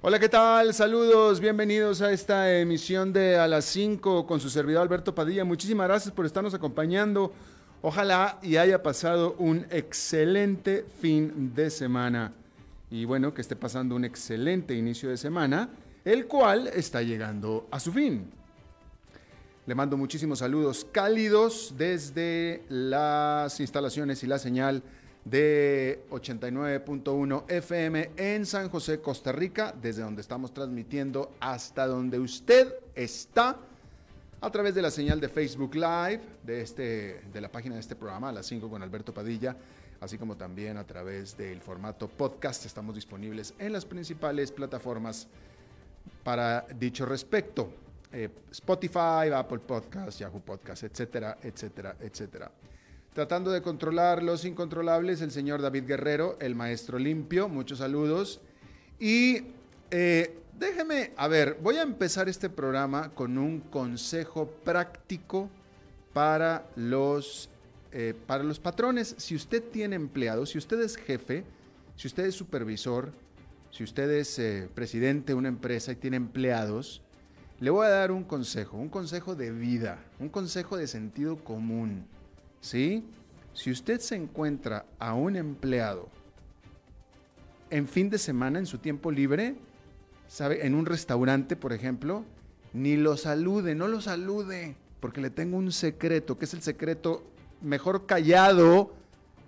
Hola, ¿qué tal? Saludos, bienvenidos a esta emisión de A las 5 con su servidor Alberto Padilla. Muchísimas gracias por estarnos acompañando. Ojalá y haya pasado un excelente fin de semana. Y bueno, que esté pasando un excelente inicio de semana, el cual está llegando a su fin. Le mando muchísimos saludos cálidos desde las instalaciones y la señal de 89.1 FM en San José, Costa Rica, desde donde estamos transmitiendo hasta donde usted está a través de la señal de Facebook Live de, este, de la página de este programa, a las 5 con Alberto Padilla, así como también a través del formato podcast. Estamos disponibles en las principales plataformas para dicho respecto. Eh, Spotify, Apple Podcast, Yahoo Podcast, etcétera, etcétera, etcétera. Tratando de controlar los incontrolables, el señor David Guerrero, el maestro limpio, muchos saludos. Y eh, déjeme, a ver, voy a empezar este programa con un consejo práctico para los, eh, para los patrones. Si usted tiene empleados, si usted es jefe, si usted es supervisor, si usted es eh, presidente de una empresa y tiene empleados, le voy a dar un consejo, un consejo de vida, un consejo de sentido común. ¿Sí? Si usted se encuentra a un empleado en fin de semana, en su tiempo libre, ¿sabe? En un restaurante, por ejemplo, ni lo salude, no lo salude, porque le tengo un secreto, que es el secreto mejor callado,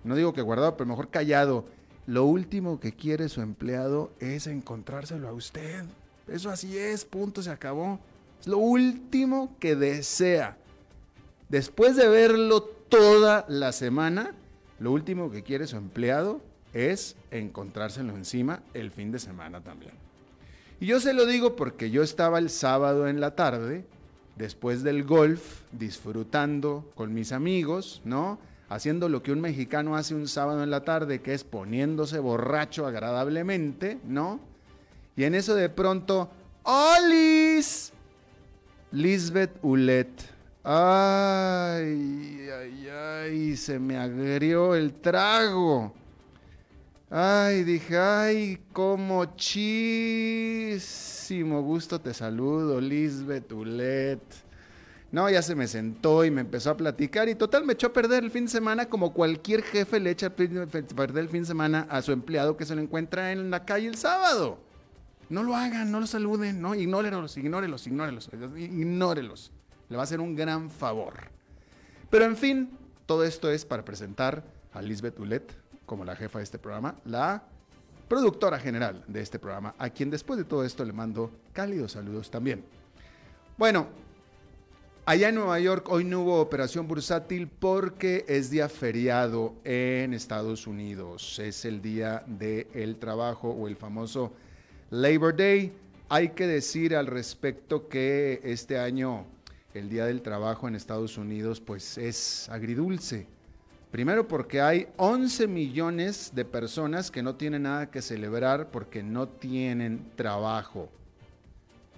no digo que guardado, pero mejor callado. Lo último que quiere su empleado es encontrárselo a usted. Eso así es, punto, se acabó. Es lo último que desea. Después de verlo toda la semana, lo último que quiere su empleado es encontrárselo encima el fin de semana también. Y yo se lo digo porque yo estaba el sábado en la tarde, después del golf, disfrutando con mis amigos, ¿no? Haciendo lo que un mexicano hace un sábado en la tarde, que es poniéndose borracho agradablemente, ¿no? Y en eso de pronto, ¡Olis! Lisbeth Ulet Ay, ay, ay, se me agrió el trago. Ay, dije, ay, como chísimo gusto te saludo, Lisbeth Ulet. No, ya se me sentó y me empezó a platicar y total me echó a perder el fin de semana como cualquier jefe le echa a perder el fin de semana a su empleado que se lo encuentra en la calle el sábado. No lo hagan, no lo saluden, no, ignórelos, ignórelos, ignórelos, ignórelos le va a hacer un gran favor. Pero en fin, todo esto es para presentar a Lisbeth Ulet como la jefa de este programa, la productora general de este programa, a quien después de todo esto le mando cálidos saludos también. Bueno, allá en Nueva York hoy no hubo operación bursátil porque es día feriado en Estados Unidos. Es el día del trabajo o el famoso Labor Day. Hay que decir al respecto que este año el Día del Trabajo en Estados Unidos pues es agridulce. Primero porque hay 11 millones de personas que no tienen nada que celebrar porque no tienen trabajo.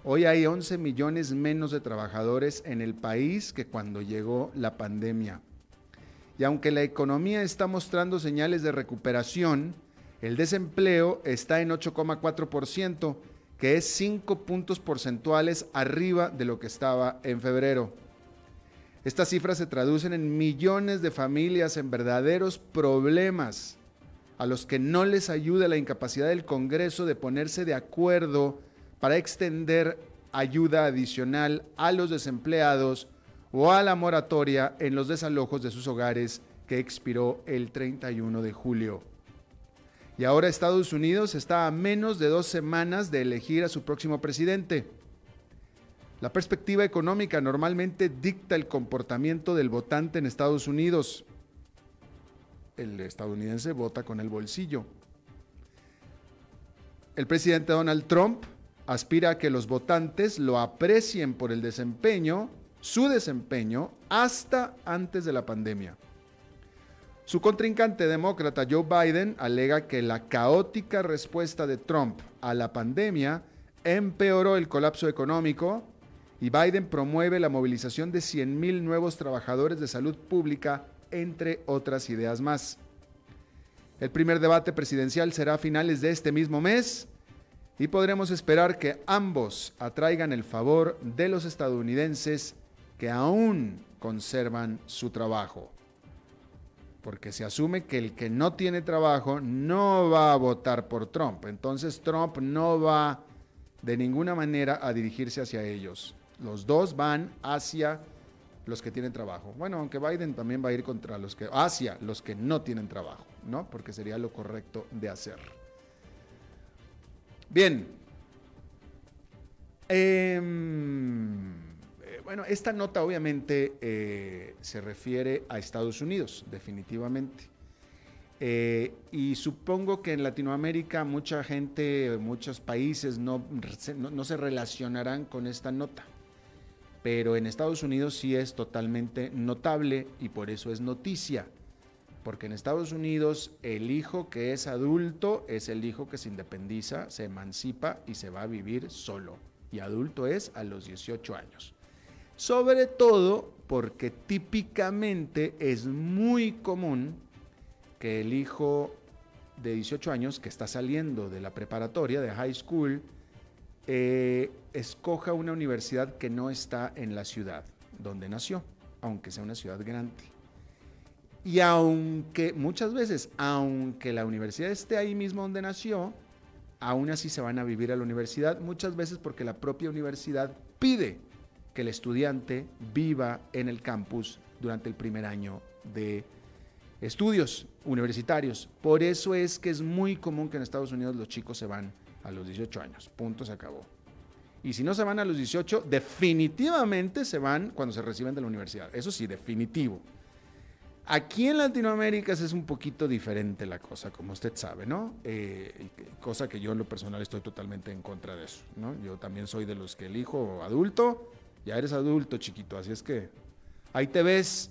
Hoy hay 11 millones menos de trabajadores en el país que cuando llegó la pandemia. Y aunque la economía está mostrando señales de recuperación, el desempleo está en 8,4%, que es 5 puntos porcentuales arriba de lo que estaba en febrero. Estas cifras se traducen en millones de familias en verdaderos problemas a los que no les ayuda la incapacidad del Congreso de ponerse de acuerdo para extender ayuda adicional a los desempleados o a la moratoria en los desalojos de sus hogares que expiró el 31 de julio. Y ahora Estados Unidos está a menos de dos semanas de elegir a su próximo presidente. La perspectiva económica normalmente dicta el comportamiento del votante en Estados Unidos. El estadounidense vota con el bolsillo. El presidente Donald Trump aspira a que los votantes lo aprecien por el desempeño su desempeño hasta antes de la pandemia. Su contrincante demócrata Joe Biden alega que la caótica respuesta de Trump a la pandemia empeoró el colapso económico y Biden promueve la movilización de 100.000 nuevos trabajadores de salud pública, entre otras ideas más. El primer debate presidencial será a finales de este mismo mes y podremos esperar que ambos atraigan el favor de los estadounidenses que aún conservan su trabajo. Porque se asume que el que no tiene trabajo no va a votar por Trump. Entonces Trump no va de ninguna manera a dirigirse hacia ellos. Los dos van hacia los que tienen trabajo. Bueno, aunque Biden también va a ir contra los que, hacia los que no tienen trabajo, ¿no? Porque sería lo correcto de hacer. Bien. Em, bueno, esta nota obviamente eh, se refiere a Estados Unidos, definitivamente. Eh, y supongo que en Latinoamérica mucha gente, muchos países no, se relacionarán con esta nota. Pero en Estados Unidos sí es totalmente notable y por eso es noticia. Porque en Estados Unidos el hijo que es adulto es el hijo que se independiza, se emancipa y se va a vivir solo. Y adulto es a los 18 años. Sobre todo porque típicamente es muy común que el hijo de 18 años que está saliendo de la preparatoria, de high school, eh, escoja una universidad que no está en la ciudad donde nació, aunque sea una ciudad grande. Y aunque muchas veces, aunque la universidad esté ahí mismo donde nació, aún así se van a vivir a la universidad, muchas veces porque la propia universidad pide que el estudiante viva en el campus durante el primer año de estudios universitarios. Por eso es que es muy común que en Estados Unidos los chicos se van a los 18 años. Punto, se acabó. Y si no se van a los 18, definitivamente se van cuando se reciben de la universidad. Eso sí, definitivo. Aquí en Latinoamérica es un poquito diferente la cosa, como usted sabe, ¿no? Eh, cosa que yo en lo personal estoy totalmente en contra de eso, ¿no? Yo también soy de los que elijo adulto, ya eres adulto, chiquito, así es que ahí te ves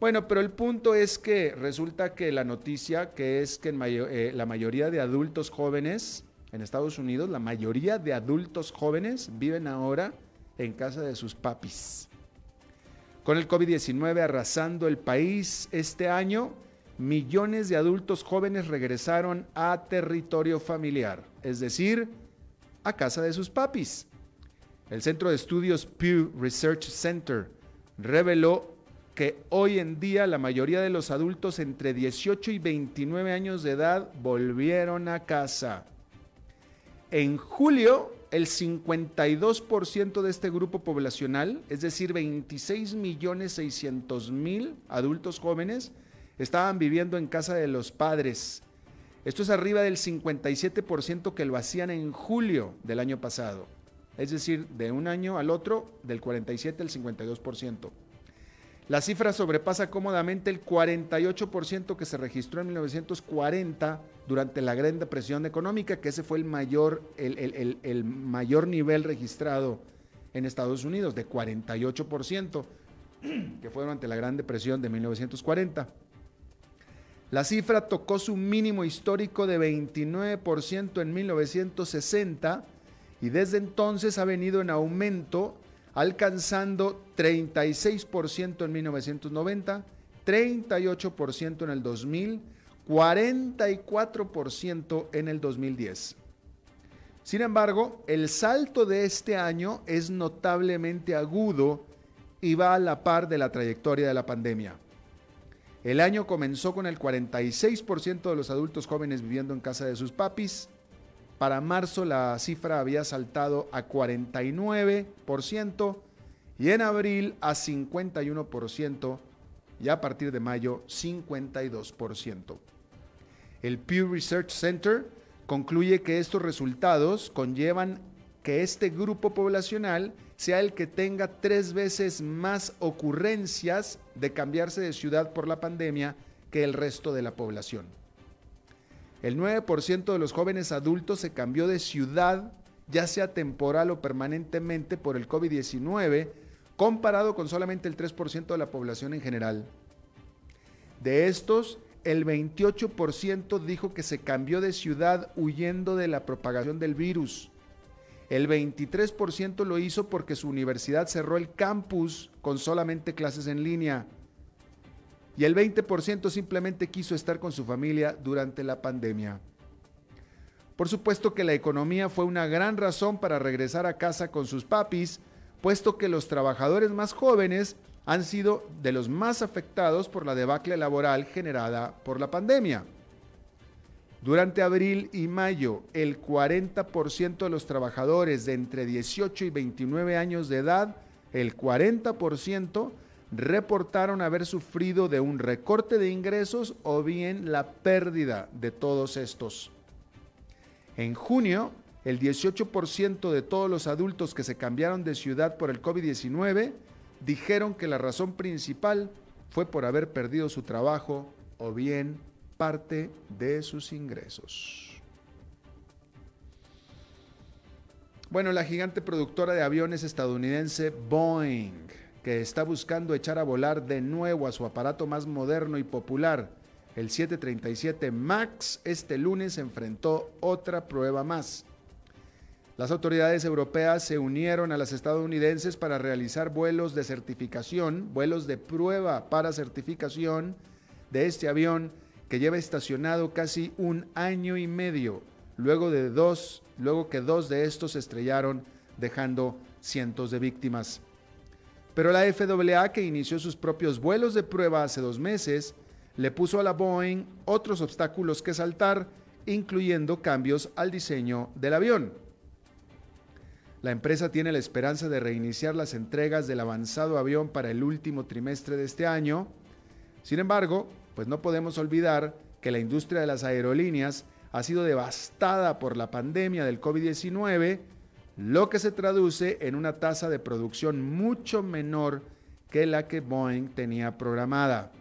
bueno, pero el punto es que resulta que la noticia que es que en eh, la mayoría de adultos jóvenes en Estados Unidos, la mayoría de adultos jóvenes viven ahora en casa de sus papis. Con el COVID-19 arrasando el país este año, millones de adultos jóvenes regresaron a territorio familiar, es decir, a casa de sus papis. El Centro de Estudios Pew Research Center reveló que hoy en día la mayoría de los adultos entre 18 y 29 años de edad volvieron a casa. En julio, el 52% de este grupo poblacional, es decir, 26 millones 600 mil adultos jóvenes, estaban viviendo en casa de los padres. Esto es arriba del 57% que lo hacían en julio del año pasado. Es decir, de un año al otro, del 47 al 52%. La cifra sobrepasa cómodamente el 48% que se registró en 1940 durante la Gran Depresión Económica, que ese fue el mayor, el, mayor nivel registrado en Estados Unidos, de 48%, que fue durante la Gran Depresión de 1940. La cifra tocó su mínimo histórico de 29% en 1960 y desde entonces ha venido en aumento alcanzando 36% en 1990, 38% en el 2000, 44% en el 2010. Sin embargo, el salto de este año es notablemente agudo y va a la par de la trayectoria de la pandemia. El año comenzó con el 46% de los adultos jóvenes viviendo en casa de sus papis, para marzo la cifra había saltado a 49% y en abril a 51% y a partir de mayo 52%. El Pew Research Center concluye que estos resultados conllevan que este grupo poblacional sea el que tenga tres veces más ocurrencias de cambiarse de ciudad por la pandemia que el resto de la población. El 9% de los jóvenes adultos se cambió de ciudad, ya sea temporal o permanentemente, por el COVID-19, comparado con solamente el 3% de la población en general. De estos, el 28% dijo que se cambió de ciudad huyendo de la propagación del virus. El 23% lo hizo porque su universidad cerró el campus con solamente clases en línea. Y el 20% simplemente quiso estar con su familia durante la pandemia. Por supuesto que la economía fue una gran razón para regresar a casa con sus papis, puesto que los trabajadores más jóvenes han sido de los más afectados por la debacle laboral generada por la pandemia. Durante abril y mayo, el 40% de los trabajadores de entre 18 y 29 años de edad, el 40%, reportaron haber sufrido de un recorte de ingresos o bien la pérdida de todos estos. En junio, el 18% de todos los adultos que se cambiaron de ciudad por el COVID-19 dijeron que la razón principal fue por haber perdido su trabajo o bien parte de sus ingresos. Bueno, la gigante productora de aviones estadounidense Boeing, está buscando echar a volar de nuevo a su aparato más moderno y popular, el 737 MAX, este lunes enfrentó otra prueba más. Las autoridades europeas se unieron a las estadounidenses para realizar vuelos de certificación, vuelos de prueba para certificación de este avión que lleva estacionado casi un año y medio, luego de dos, luego que dos de estos estrellaron, dejando cientos de víctimas. Pero la FAA, que inició sus propios vuelos de prueba hace dos meses, le puso a la Boeing otros obstáculos que saltar, incluyendo cambios al diseño del avión. La empresa tiene la esperanza de reiniciar las entregas del avanzado avión para el último trimestre de este año. Sin embargo, pues no podemos olvidar que la industria de las aerolíneas ha sido devastada por la pandemia del COVID-19, lo que se traduce en una tasa de producción mucho menor que la que Boeing tenía programada.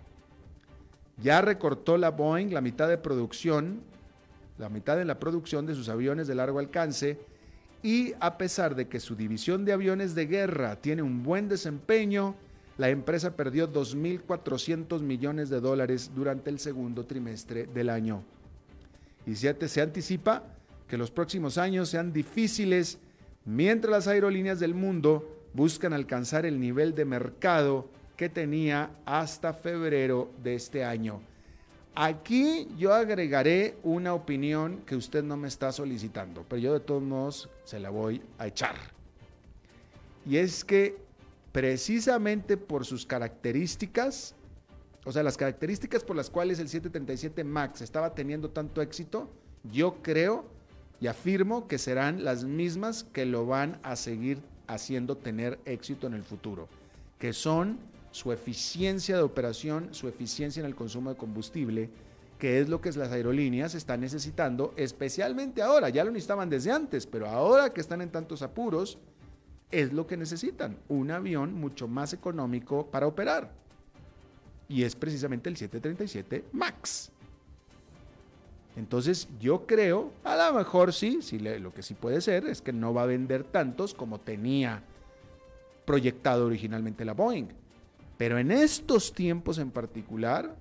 Ya recortó la Boeing la mitad de producción, la mitad de la producción de sus aviones de largo alcance y a pesar de que su división de aviones de guerra tiene un buen desempeño, la empresa perdió 2.400 millones de dólares durante el segundo trimestre del año. Y se anticipa que los próximos años sean difíciles mientras las aerolíneas del mundo buscan alcanzar el nivel de mercado que tenía hasta febrero de este año. Aquí yo agregaré una opinión que usted no me está solicitando, pero yo de todos modos se la voy a echar. Y es que precisamente por sus características, o sea, las características por las cuales el 737 MAX estaba teniendo tanto éxito, yo creo y afirmo que serán las mismas que lo van a seguir haciendo tener éxito en el futuro, que son su eficiencia de operación, su eficiencia en el consumo de combustible, que es lo que las aerolíneas están necesitando, especialmente ahora, ya lo necesitaban desde antes, pero ahora que están en tantos apuros, es lo que necesitan, un avión mucho más económico para operar. Y es precisamente el 737 MAX. Entonces yo creo, a lo mejor sí, sí, lo que sí puede ser es que no va a vender tantos como tenía proyectado originalmente la Boeing. Pero en estos tiempos en particular,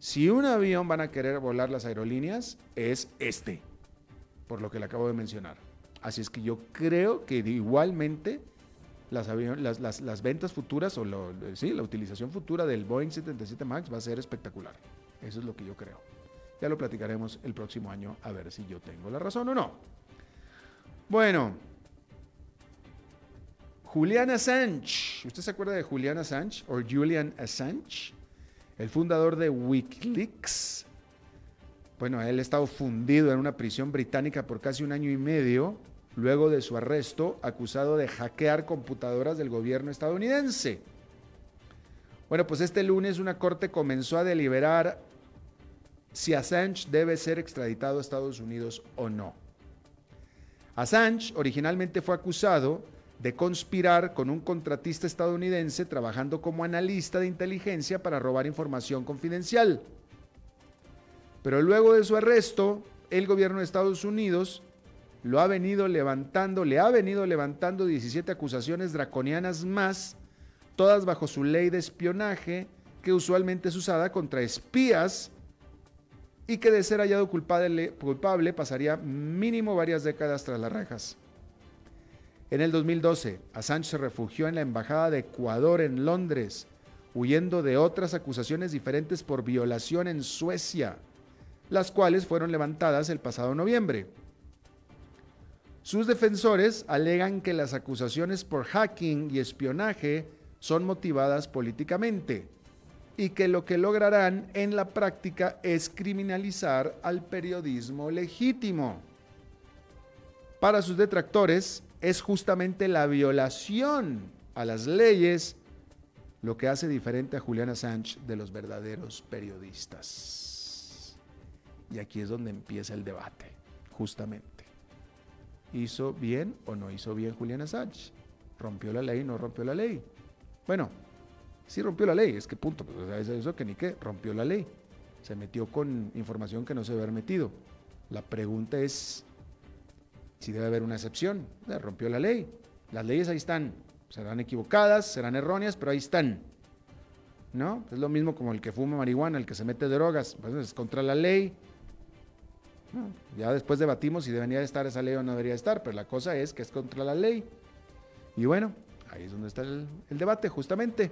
si un avión van a querer volar las aerolíneas, es este, por lo que le acabo de mencionar. Así es que yo creo que igualmente las, las, ventas futuras o sí, la utilización futura del Boeing 77 MAX va a ser espectacular. Eso es lo que yo creo. Ya lo platicaremos el próximo año a ver si yo tengo la razón o no. Bueno, Julian Assange. ¿Usted se acuerda de Julian Assange o Julian Assange? El fundador de Wikileaks. Bueno, él ha estado fundido en una prisión británica por casi un año y medio luego de su arresto acusado de hackear computadoras del gobierno estadounidense. Bueno, pues este lunes una corte comenzó a deliberar si Assange debe ser extraditado a Estados Unidos o no. Assange originalmente fue acusado de conspirar con un contratista estadounidense trabajando como analista de inteligencia para robar información confidencial. Pero luego de su arresto, el gobierno de Estados Unidos lo ha venido levantando, le ha venido levantando 17 acusaciones draconianas más todas bajo su ley de espionaje, que usualmente es usada contra espías y que de ser hallado culpable, pasaría mínimo varias décadas tras las rejas. En el 2012, Assange se refugió en la Embajada de Ecuador en Londres, huyendo de otras acusaciones diferentes por violación en Suecia, las cuales fueron levantadas el pasado noviembre. Sus defensores alegan que las acusaciones por hacking y espionaje son motivadas políticamente y que lo que lograrán en la práctica es criminalizar al periodismo legítimo. Para sus detractores, es justamente la violación a las leyes lo que hace diferente a Julian Assange de los verdaderos periodistas. Y aquí es donde empieza el debate, justamente. ¿Hizo bien o no hizo bien Julian Assange? ¿Rompió la ley o no rompió la ley? Bueno, sí rompió la ley, es que punto, pues, eso que ni qué, rompió la ley. Se metió con información que no se debe haber metido. La pregunta es, si debe haber una excepción. rompió la ley. Las leyes ahí están. Serán equivocadas, serán erróneas, pero ahí están. ¿No? Es lo mismo como el que fuma marihuana, el que se mete drogas. Pues es contra la ley. Ya después debatimos si debería estar esa ley o no debería estar, pero la cosa es que es contra la ley. Y bueno, ahí es donde está el debate, justamente.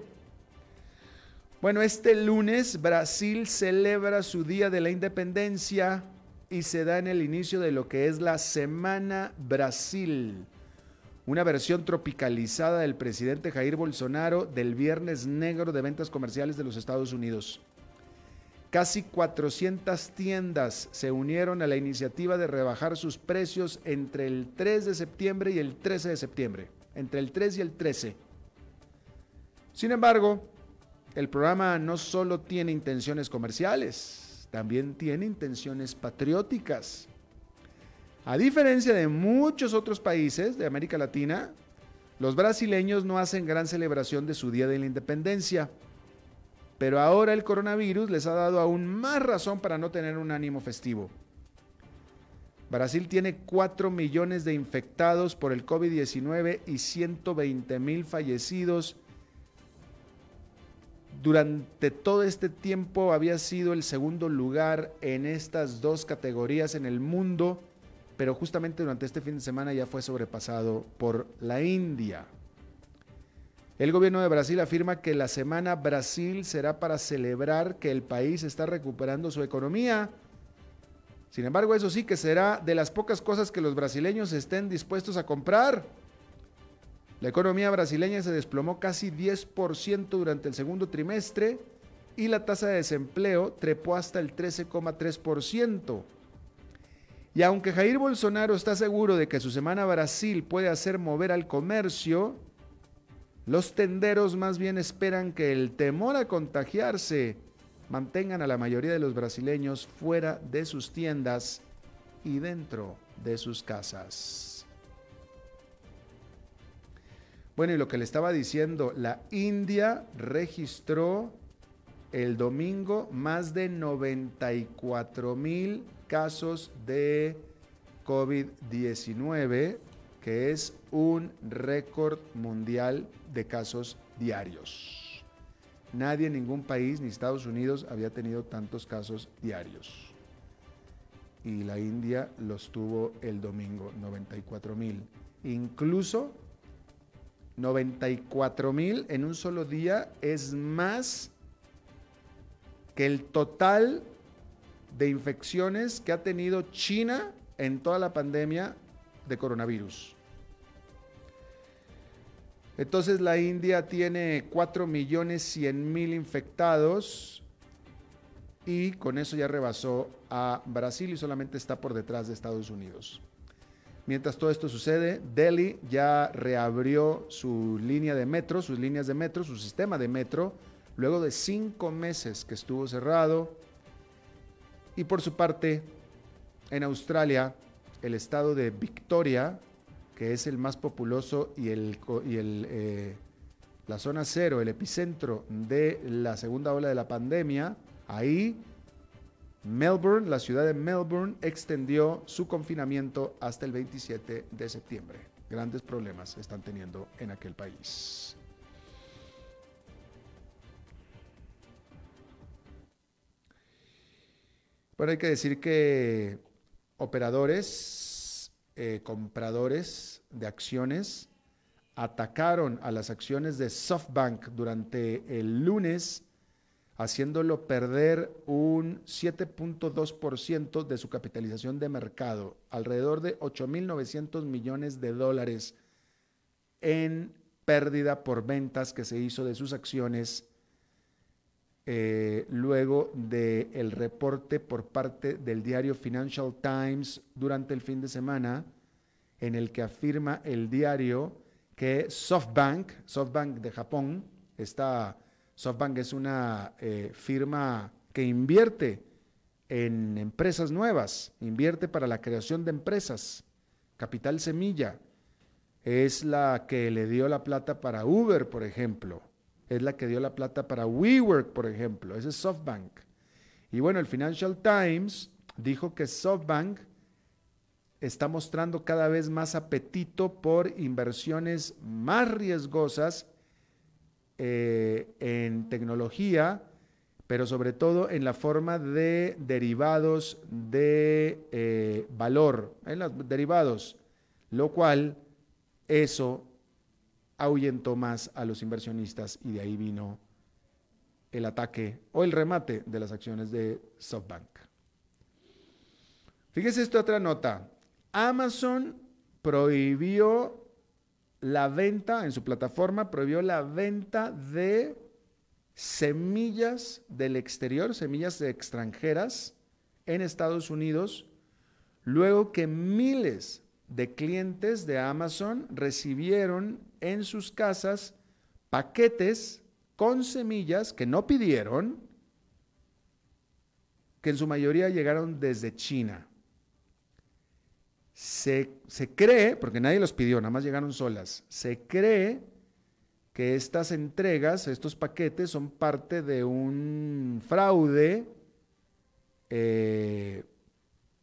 Bueno, este lunes Brasil celebra su Día de la Independencia y se da en el inicio de lo que es la Semana Brasil, una versión tropicalizada del presidente Jair Bolsonaro del Viernes Negro de Ventas Comerciales de los Estados Unidos. Casi 400 tiendas se unieron a la iniciativa de rebajar sus precios entre el 3 de septiembre y el 13 de septiembre, entre el 3 y el 13. Sin embargo, el programa no solo tiene intenciones comerciales, también tiene intenciones patrióticas. A diferencia de muchos otros países de América Latina, los brasileños no hacen gran celebración de su Día de la Independencia. Pero ahora el coronavirus les ha dado aún más razón para no tener un ánimo festivo. Brasil tiene 4 millones de infectados por el COVID-19 y 120 mil fallecidos durante todo este tiempo había sido el segundo lugar en estas dos categorías en el mundo, pero justamente durante este fin de semana ya fue sobrepasado por la India. El gobierno de Brasil afirma que la semana Brasil será para celebrar que el país está recuperando su economía. Sin embargo, eso sí que será de las pocas cosas que los brasileños estén dispuestos a comprar. La economía brasileña se desplomó casi 10% durante el segundo trimestre y la tasa de desempleo trepó hasta el 13,3%. Y aunque Jair Bolsonaro está seguro de que su semana Brasil puede hacer mover al comercio, los tenderos más bien esperan que el temor a contagiarse mantengan a la mayoría de los brasileños fuera de sus tiendas y dentro de sus casas. Bueno, y lo que le estaba diciendo, la India registró el domingo más de 94 mil casos de COVID-19, que es un récord mundial de casos diarios. Nadie en ningún país, ni Estados Unidos, había tenido tantos casos diarios. Y la India los tuvo el domingo, 94 mil. Incluso 94 mil en un solo día es más que el total de infecciones que ha tenido China en toda la pandemia de coronavirus. Entonces la India tiene 4 millones 100 mil infectados y con eso ya rebasó a Brasil y solamente está por detrás de Estados Unidos. Mientras todo esto sucede, Delhi ya reabrió su línea de metro, sus líneas de metro, su sistema de metro, luego de cinco meses que estuvo cerrado. Y por su parte, en Australia, el estado de Victoria, que es el más populoso y, el, y el, eh, la zona cero, el epicentro de la segunda ola de la pandemia, ahí Melbourne, la ciudad de Melbourne, extendió su confinamiento hasta el 27 de septiembre. Grandes problemas están teniendo en aquel país. Bueno, hay que decir que operadores, eh, compradores de acciones atacaron a las acciones de SoftBank durante el lunes haciéndolo perder un 7.2% de su capitalización de mercado, alrededor de 8.900 millones de dólares en pérdida por ventas que se hizo de sus acciones eh, luego del reporte por parte del diario Financial Times durante el fin de semana, en el que afirma el diario que SoftBank, SoftBank de Japón, esta SoftBank es una eh, firma que invierte en empresas nuevas, invierte para la creación de empresas, capital semilla, es la que le dio la plata para Uber, por ejemplo, es la que dio la plata para WeWork, por ejemplo, ese es SoftBank. Y bueno, el Financial Times dijo que SoftBank está mostrando cada vez más apetito por inversiones más riesgosas eh, en tecnología, pero sobre todo en la forma de derivados de eh, valor, en los derivados, lo cual eso ahuyentó más a los inversionistas y de ahí vino el ataque o el remate de las acciones de SoftBank. Fíjese esta otra nota. Amazon prohibió la venta en su plataforma, prohibió la venta de semillas del exterior, semillas extranjeras en Estados Unidos, luego que miles de clientes de Amazon recibieron en sus casas paquetes con semillas que no pidieron, que en su mayoría llegaron desde China. Se, cree, porque nadie los pidió, nada más llegaron solas, se cree que estas entregas, estos paquetes son parte de un fraude eh,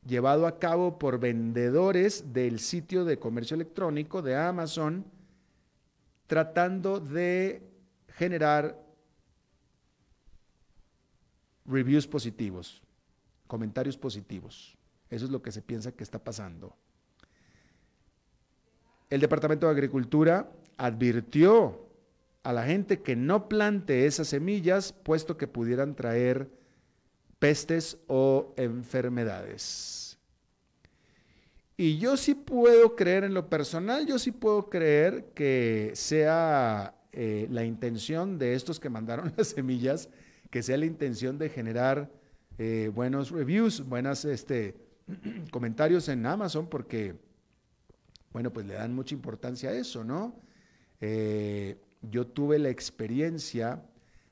llevado a cabo por vendedores del sitio de comercio electrónico de Amazon, tratando de generar reviews positivos, comentarios positivos. Eso es lo que se piensa que está pasando. El Departamento de Agricultura advirtió a la gente que no plante esas semillas, puesto que pudieran traer pestes o enfermedades. Y yo sí puedo creer en lo personal, yo sí puedo creer que sea eh, la intención de estos que mandaron las semillas, que sea la intención de generar eh, buenos reviews, buenos este, comentarios en Amazon, porque bueno, pues le dan mucha importancia a eso, ¿no? Eh, yo tuve la experiencia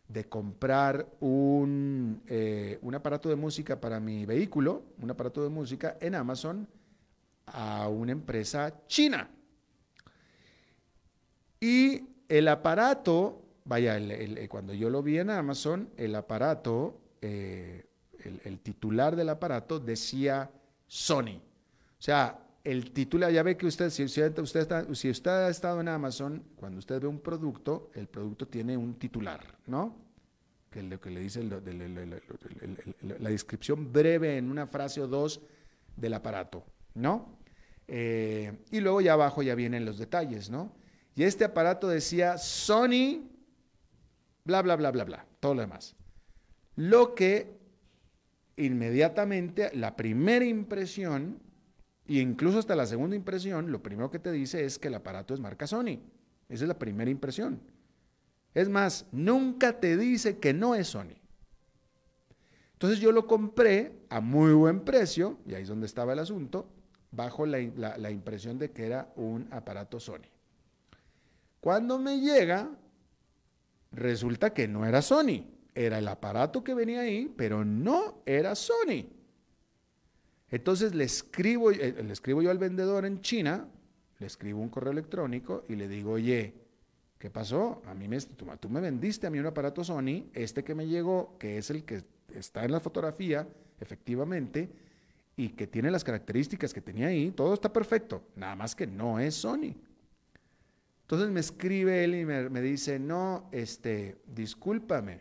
de comprar un, eh, un, aparato de música para mi vehículo, un aparato de música en Amazon a una empresa china. Y el aparato, vaya, cuando yo lo vi en Amazon, el aparato, eh, el, titular del aparato decía Sony. O sea, el título, ya ve que usted, si usted, está, si usted ha estado en Amazon, cuando usted ve un producto, el producto tiene un titular, ¿no? Que lo que le dice la descripción breve en una frase o dos del aparato, ¿no? Eh, y luego ya abajo ya vienen los detalles, ¿no? Y este aparato decía Sony, bla, bla, bla, bla, bla, todo lo demás. Lo que inmediatamente, la primera impresión y incluso hasta la segunda impresión, lo primero que te dice es que el aparato es marca Sony. Esa es la primera impresión. Es más, nunca te dice que no es Sony. Entonces yo lo compré a muy buen precio, y ahí es donde estaba el asunto, bajo la, la impresión de que era un aparato Sony. Cuando me llega, resulta que no era Sony. Era el aparato que venía ahí, pero no era Sony. Entonces le escribo, eh, le escribo yo al vendedor en China, le escribo un correo electrónico y le digo, oye, ¿qué pasó? A mí me, tú, me vendiste a mí un aparato Sony, este que me llegó, que es el que está en la fotografía, efectivamente, y que tiene las características que tenía ahí, todo está perfecto, nada más que no es Sony. Entonces me escribe él y me, me dice, no, este, discúlpame,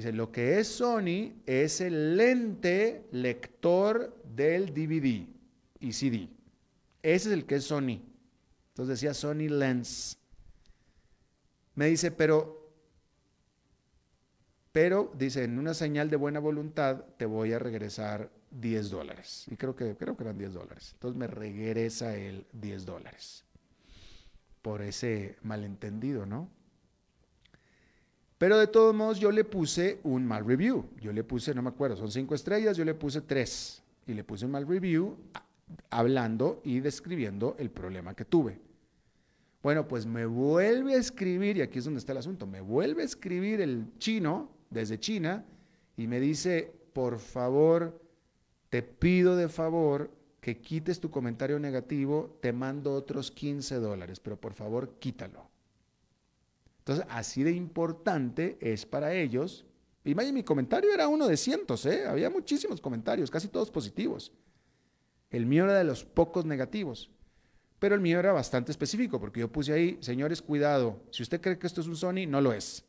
Dice, lo que es Sony es el lente lector del DVD y CD. Ese es el que es Sony. Entonces decía Sony Lens. Me dice, pero, pero, dice, en una señal de buena voluntad te voy a regresar 10 dólares. Y creo que, creo que eran 10 dólares. Entonces me regresa el 10 dólares. Por ese malentendido, ¿no? Pero de todos modos yo le puse un mal review. Yo le puse, no me acuerdo, son cinco estrellas, yo le puse tres. Y le puse un mal review hablando y describiendo el problema que tuve. Bueno, pues me vuelve a escribir, y aquí es donde está el asunto, me vuelve a escribir el chino desde China y me dice, por favor, te pido de favor que quites tu comentario negativo, te mando otros 15 dólares, pero por favor quítalo. Entonces, así de importante es para ellos. Y mi comentario era uno de cientos, ¿eh? había muchísimos comentarios, casi todos positivos. El mío era de los pocos negativos, pero el mío era bastante específico, porque yo puse ahí, señores, cuidado, si usted cree que esto es un Sony, no lo es.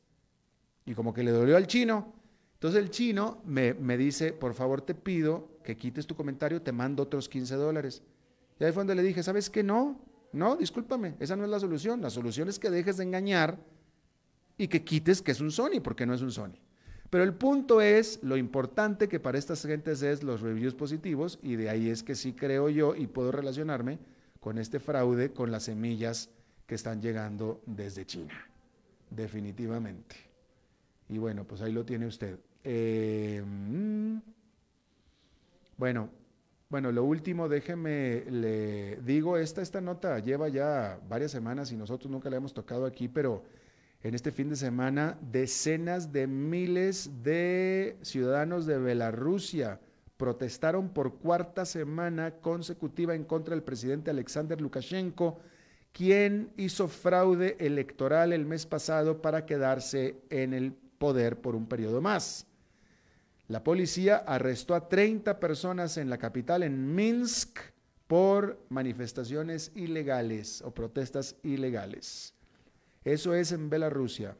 Y como que le dolió al chino, entonces el chino me, me dice, por favor te pido que quites tu comentario, te mando otros 15 dólares. Y ahí fue donde le dije, ¿sabes qué? No, no, discúlpame, esa no es la solución. La solución es que dejes de engañar y que quites que es un Sony, porque no es un Sony. Pero el punto es, lo importante que para estas gentes es los reviews positivos, y de ahí es que sí creo yo y puedo relacionarme con este fraude, con las semillas que están llegando desde China. Definitivamente. Y bueno, pues ahí lo tiene usted. Eh, mm, bueno, bueno, lo último, déjeme, le digo, esta, esta nota lleva ya varias semanas y nosotros nunca la hemos tocado aquí, pero en este fin de semana decenas de miles de ciudadanos de Bielorrusia protestaron por cuarta semana consecutiva en contra del presidente Alexander Lukashenko, quien hizo fraude electoral el mes pasado para quedarse en el poder por un periodo más. La policía arrestó a 30 personas en la capital, en Minsk, por manifestaciones ilegales o protestas ilegales. Eso es en Bielorrusia.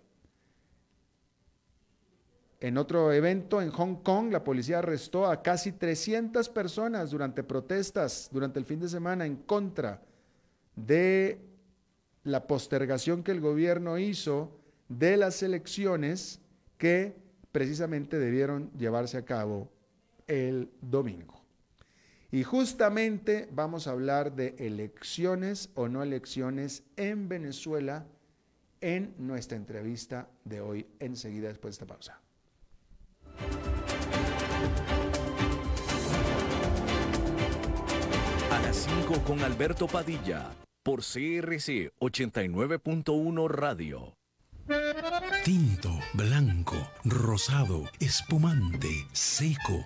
En otro evento en Hong Kong, la policía arrestó a casi 300 personas durante protestas durante el fin de semana en contra de la postergación que el gobierno hizo de las elecciones que precisamente debieron llevarse a cabo el domingo. Y justamente vamos a hablar de elecciones o no elecciones en Venezuela en nuestra entrevista de hoy, enseguida después de esta pausa. A las 5 con Alberto Padilla, por CRC 89.1 Radio. Tinto, blanco, rosado, espumante, seco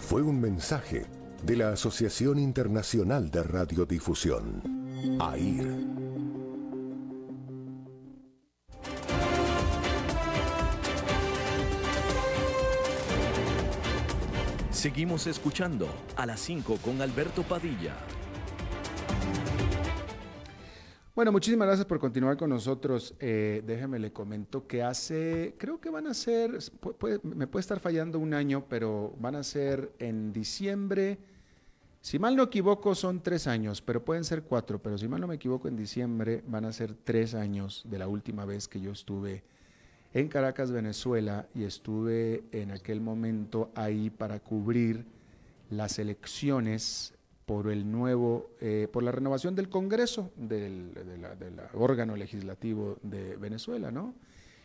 fue un mensaje de la Asociación Internacional de Radiodifusión, AIR. Seguimos escuchando a las 5 con Alberto Padilla. Bueno, muchísimas gracias por continuar con nosotros. Eh, déjeme le comento que hace, creo que van a ser, me puede estar fallando un año, pero van a ser en diciembre. Si mal no equivoco, son tres años, pero pueden ser cuatro. Pero si mal no me equivoco, en diciembre van a ser tres años de la última vez que yo estuve en Caracas, Venezuela, y estuve en aquel momento ahí para cubrir las elecciones por el nuevo, eh, por la renovación del Congreso, del, órgano legislativo de Venezuela, ¿no?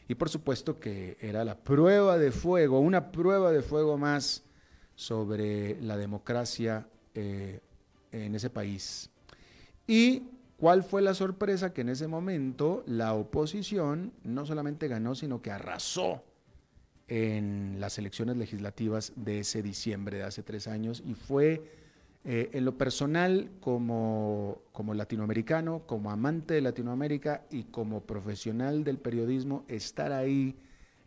Y por supuesto que era la prueba de fuego, una prueba de fuego más sobre la democracia eh, en ese país. Y ¿Cuál fue la sorpresa? Que en ese momento la oposición no solamente ganó, sino que arrasó en las elecciones legislativas de ese diciembre de hace tres años y fue eh, en lo personal como, como latinoamericano, como amante de Latinoamérica y como profesional del periodismo, estar ahí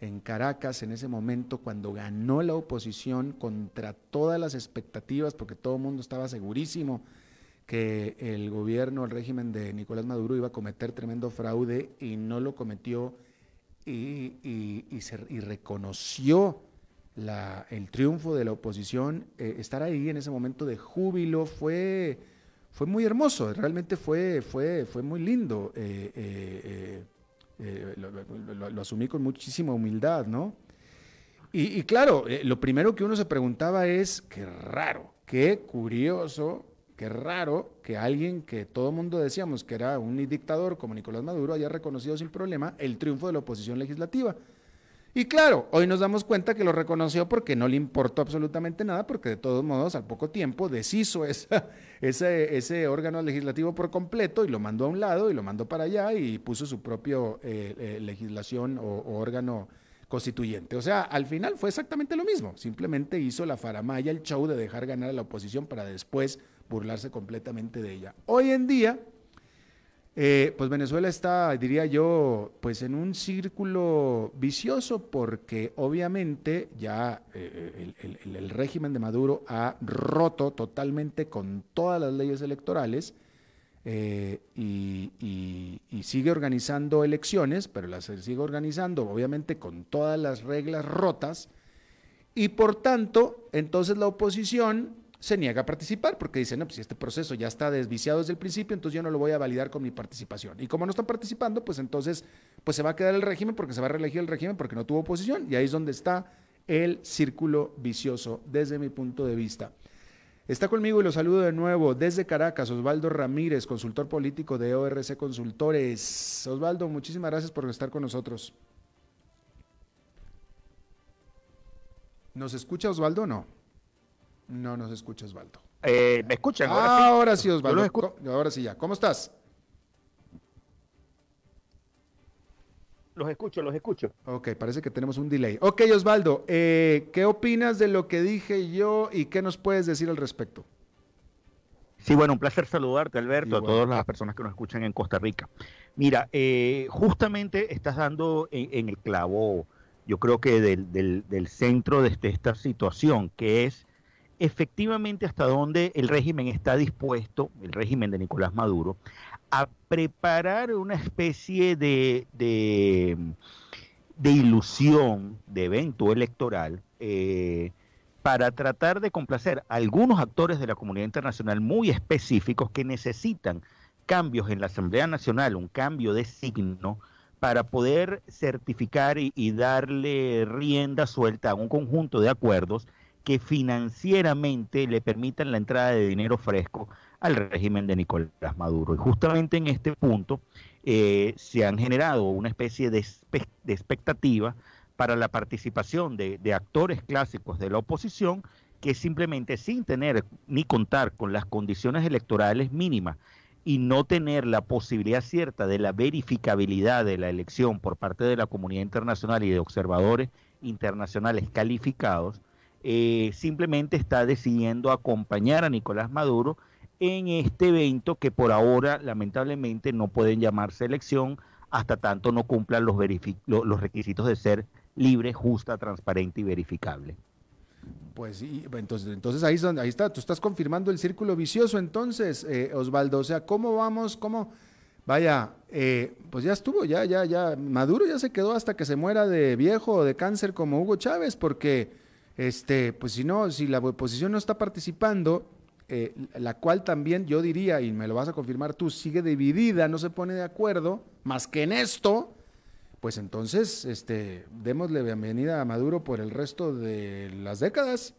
en Caracas en ese momento cuando ganó la oposición contra todas las expectativas, porque todo el mundo estaba segurísimo que el gobierno, el régimen de Nicolás Maduro iba a cometer tremendo fraude y no lo cometió y, reconoció el triunfo de la oposición. Eh, estar ahí en ese momento de júbilo fue, fue muy hermoso, realmente fue, fue, fue muy lindo. Eh, eh, lo, asumí con muchísima humildad, ¿no? Y, y claro, lo primero que uno se preguntaba es, qué raro, qué curioso Qué raro que alguien que todo mundo decíamos que era un dictador como Nicolás Maduro haya reconocido sin problema el triunfo de la oposición legislativa. Y claro, hoy nos damos cuenta que lo reconoció porque no le importó absolutamente nada, porque de todos modos al poco tiempo deshizo ese, ese, órgano legislativo por completo y lo mandó a un lado y lo mandó para allá y puso su propio eh, eh, legislación o, o, órgano constituyente. O sea, al final fue exactamente lo mismo, simplemente hizo la faramaya, el show de dejar ganar a la oposición para después burlarse completamente de ella. Hoy en día, eh, pues Venezuela está, diría yo, pues en un círculo vicioso porque obviamente ya eh, el, régimen de Maduro ha roto totalmente con todas las leyes electorales eh, y, y, sigue organizando elecciones, pero las sigue organizando obviamente con todas las reglas rotas. Y por tanto, entonces la oposición se niega a participar porque dice, no, pues este proceso ya está desviciado desde el principio, entonces yo no lo voy a validar con mi participación. Y como no están participando, pues entonces pues se va a quedar el régimen porque se va a reelegir el régimen porque no tuvo oposición. Y ahí es donde está el círculo vicioso desde mi punto de vista. Está conmigo y lo saludo de nuevo desde Caracas, Osvaldo Ramírez, consultor político de ORC Consultores. Osvaldo, muchísimas gracias por estar con nosotros. ¿Nos escucha Osvaldo o no? No nos escucha Osvaldo. Eh, ¿Me escuchan? Ahora, sí. Osvaldo. Ahora sí ya. ¿Cómo estás? Los escucho, los escucho. Ok, parece que tenemos un delay. Ok, Osvaldo, eh, ¿qué opinas de lo que dije yo y qué nos puedes decir al respecto? Sí, bueno, un placer saludarte, Alberto, a todas las personas que nos escuchan en Costa Rica. Mira, eh, justamente estás dando en, el clavo, yo creo que del, del centro de esta situación, que es efectivamente hasta dónde el régimen está dispuesto, el régimen de Nicolás Maduro, a preparar una especie de, de, ilusión, de evento electoral, eh, para tratar de complacer a algunos actores de la comunidad internacional muy específicos que necesitan cambios en la Asamblea Nacional, un cambio de signo, para poder certificar y darle rienda suelta a un conjunto de acuerdos que financieramente le permitan la entrada de dinero fresco al régimen de Nicolás Maduro. Y justamente en este punto eh, se han generado una especie de, expectativa para la participación de, actores clásicos de la oposición que simplemente sin tener ni contar con las condiciones electorales mínimas y no tener la posibilidad cierta de la verificabilidad de la elección por parte de la comunidad internacional y de observadores internacionales calificados, eh, simplemente está decidiendo acompañar a Nicolás Maduro en este evento que por ahora lamentablemente no pueden llamarse elección hasta tanto no cumplan los, requisitos de ser libre, justa, transparente y verificable. pues entonces, entonces ahí, ahí está, tú estás confirmando el círculo vicioso entonces, eh, Osvaldo. O sea, ¿cómo vamos? ¿Cómo? Vaya, eh, pues ya estuvo, ya, ya, ya. Maduro ya se quedó hasta que se muera de viejo o de cáncer como Hugo Chávez, porque, este, pues si no, si la oposición no está participando, eh, la cual también yo diría, y me lo vas a confirmar tú, sigue dividida, no se pone de acuerdo, más que en esto, pues entonces, este, démosle bienvenida a Maduro por el resto de las décadas.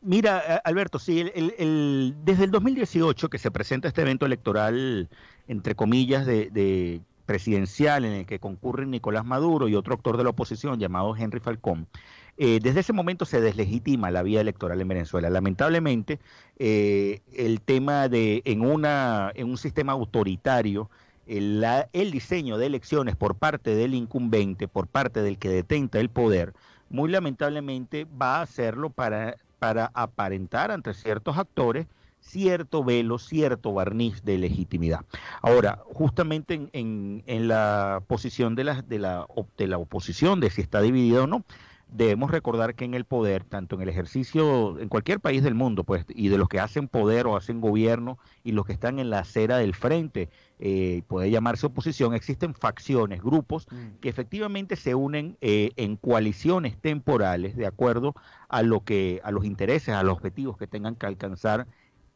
Mira, Alberto, sí, el, desde el 2018 que se presenta este evento electoral, entre comillas, de, presidencial en el que concurren Nicolás Maduro y otro actor de la oposición llamado Henry Falcón, eh, desde ese momento se deslegitima la vía electoral en Venezuela. Lamentablemente, eh, el tema de en, una, en un sistema autoritario, el, el diseño de elecciones por parte del incumbente, por parte del que detenta el poder, muy lamentablemente va a hacerlo para para aparentar ante ciertos actores cierto velo, cierto barniz de legitimidad. Ahora, justamente en, la posición de la, de, la, de la oposición, de si está dividida o no, debemos recordar que en el poder, tanto en el ejercicio, en cualquier país del mundo, pues, y de los que hacen poder o hacen gobierno y los que están en la acera del frente, eh, puede llamarse oposición, existen facciones, grupos mm. que efectivamente se unen eh, en coaliciones temporales de acuerdo a lo que, a los intereses, a los objetivos que tengan que alcanzar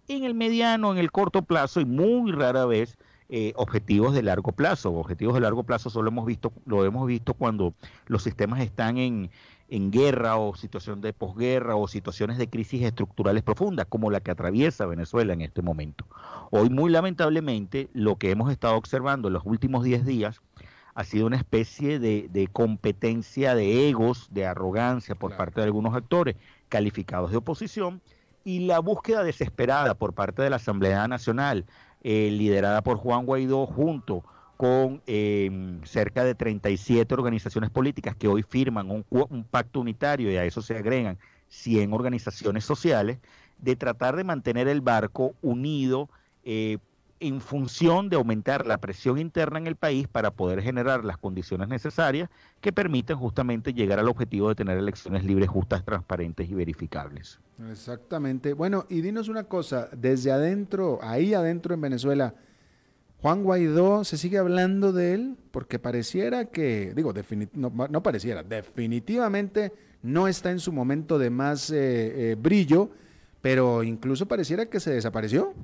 en el mediano, en el corto plazo y muy rara vez eh, objetivos de largo plazo. Objetivos de largo plazo solo hemos visto, lo hemos visto cuando los sistemas están en, en guerra o situación de posguerra o situaciones de crisis estructurales profundas, como la que atraviesa Venezuela en este momento. Hoy, muy lamentablemente, lo que hemos estado observando en los últimos 10 días ha sido una especie de, competencia de egos, de arrogancia por parte de algunos actores calificados de oposición y la búsqueda desesperada por parte de la Asamblea Nacional, eh, liderada por Juan Guaidó, junto con em, cerca de 37 organizaciones políticas que hoy firman un, pacto unitario y a eso se agregan 100 organizaciones sociales, de tratar de mantener el barco unido eh, en función de aumentar la presión interna en el país para poder generar las condiciones necesarias que permitan justamente llegar al objetivo de tener elecciones libres, justas, transparentes y verificables. Exactamente. Bueno, y dinos una cosa, desde adentro, ahí adentro en Venezuela, Juan Guaidó, ¿se sigue hablando de él? Porque pareciera que, digo, no, pareciera, definitivamente no está en su momento de más eh, eh, brillo, pero incluso pareciera que se desapareció.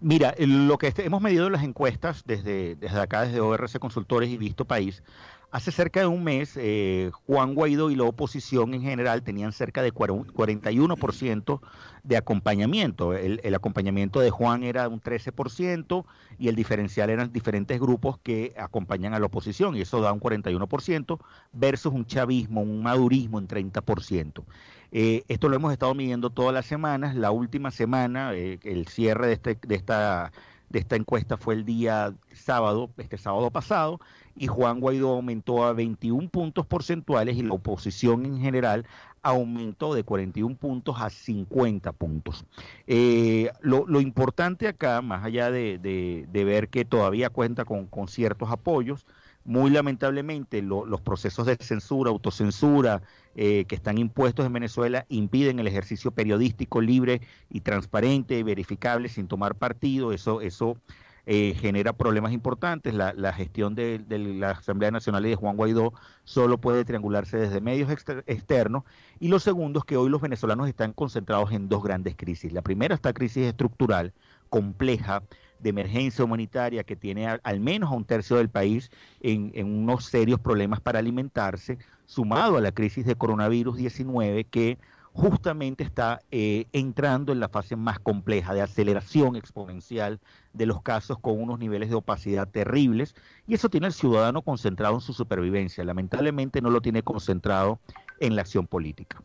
Mira, lo que hemos medido en las encuestas desde, desde acá, desde ORC Consultores y Visto País, Hace cerca de un mes, eh, Juan Guaidó y la oposición en general tenían cerca de 41% de acompañamiento. El, acompañamiento de Juan era un 13% y el diferencial eran diferentes grupos que acompañan a la oposición y eso da un 41% versus un chavismo, un madurismo en 30%. Eh, esto lo hemos estado midiendo todas las semanas. La última semana, eh, el cierre de, este, de esta de esta encuesta fue el día sábado, este sábado pasado, y Juan Guaidó aumentó a 21 puntos porcentuales y la oposición en general aumentó de 41 puntos a 50 puntos. Eh, lo, importante acá, más allá de, ver que todavía cuenta con, con ciertos apoyos, muy lamentablemente los procesos de censura, autocensura eh, que están impuestos en Venezuela impiden el ejercicio periodístico libre y transparente, verificable, sin tomar partido. Eso, eso eh, genera problemas importantes. La, gestión de, la Asamblea Nacional y de Juan Guaidó solo puede triangularse desde medios externos. Y lo segundo es que hoy los venezolanos están concentrados en dos grandes crisis. La primera, esta crisis estructural compleja de emergencia humanitaria que tiene al menos a un tercio del país en, unos serios problemas para alimentarse, sumado a la crisis de coronavirus 19 que justamente está eh, entrando en la fase más compleja de aceleración exponencial de los casos con unos niveles de opacidad terribles y eso tiene al ciudadano concentrado en su supervivencia. Lamentablemente no lo tiene concentrado en la acción política.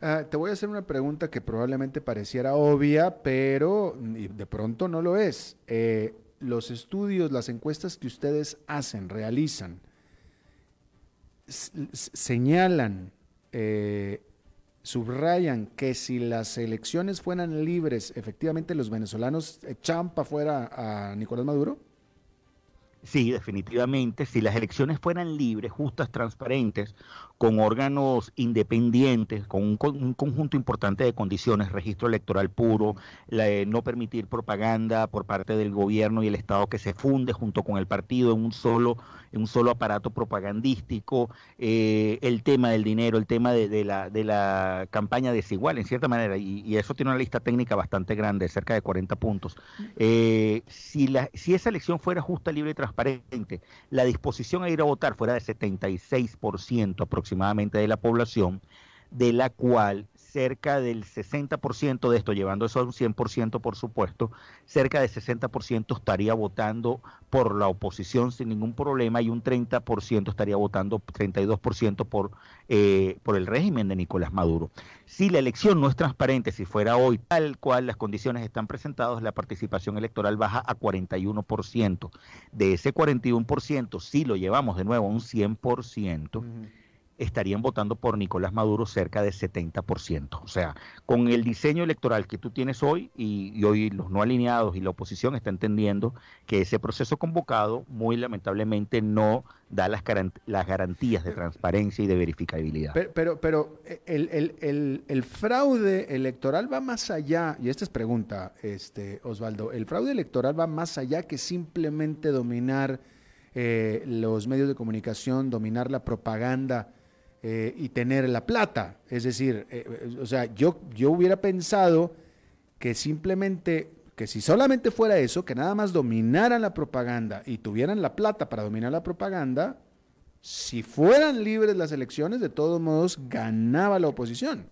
Ah, te voy a hacer una pregunta que probablemente pareciera obvia, pero de pronto no lo es. Eh, los estudios, las encuestas que ustedes hacen, realizan, señalan, eh, subrayan que si las elecciones fueran libres, efectivamente los venezolanos echan para fuera a Nicolás Maduro. Sí, definitivamente. Si las elecciones fueran libres, justas, transparentes, con órganos independientes, con un, conjunto importante de condiciones, registro electoral puro, no permitir propaganda por parte del gobierno y el Estado que se funde junto con el partido en un solo, un solo aparato propagandístico, eh, el tema del dinero, el tema de, la, de la campaña desigual, en cierta manera, y, eso tiene una lista técnica bastante grande, cerca de 40 puntos. Eh, si, la, si esa elección fuera justa, libre y transparente, la disposición a ir a votar fuera de 76% aproximadamente, aproximadamente de la población, de la cual cerca del 60% de esto, llevando eso a un 100% por supuesto, cerca del 60% estaría votando por la oposición sin ningún problema y un 30% estaría votando, 32% por, eh, por el régimen de Nicolás Maduro. Si la elección no es transparente, si fuera hoy tal cual las condiciones están presentadas, la participación electoral baja a 41%. De ese 41%, si lo llevamos de nuevo a un 100%, estarían votando por Nicolás Maduro cerca de 70%. O sea, con el diseño electoral que tú tienes hoy y, hoy los no alineados y la oposición está entendiendo que ese proceso convocado muy lamentablemente no da las, garantías de transparencia y de verificabilidad. Pero, pero, el, fraude electoral va más allá, y esta es pregunta, este, Osvaldo, el fraude electoral va más allá que simplemente dominar eh, los medios de comunicación, dominar la propaganda eh, y tener la plata. Es decir, eh, eh, o sea, yo, yo hubiera pensado que simplemente, que si solamente fuera eso, que nada más dominaran la propaganda y tuvieran la plata para dominar la propaganda, si fueran libres las elecciones, de todos modos ganaba la oposición.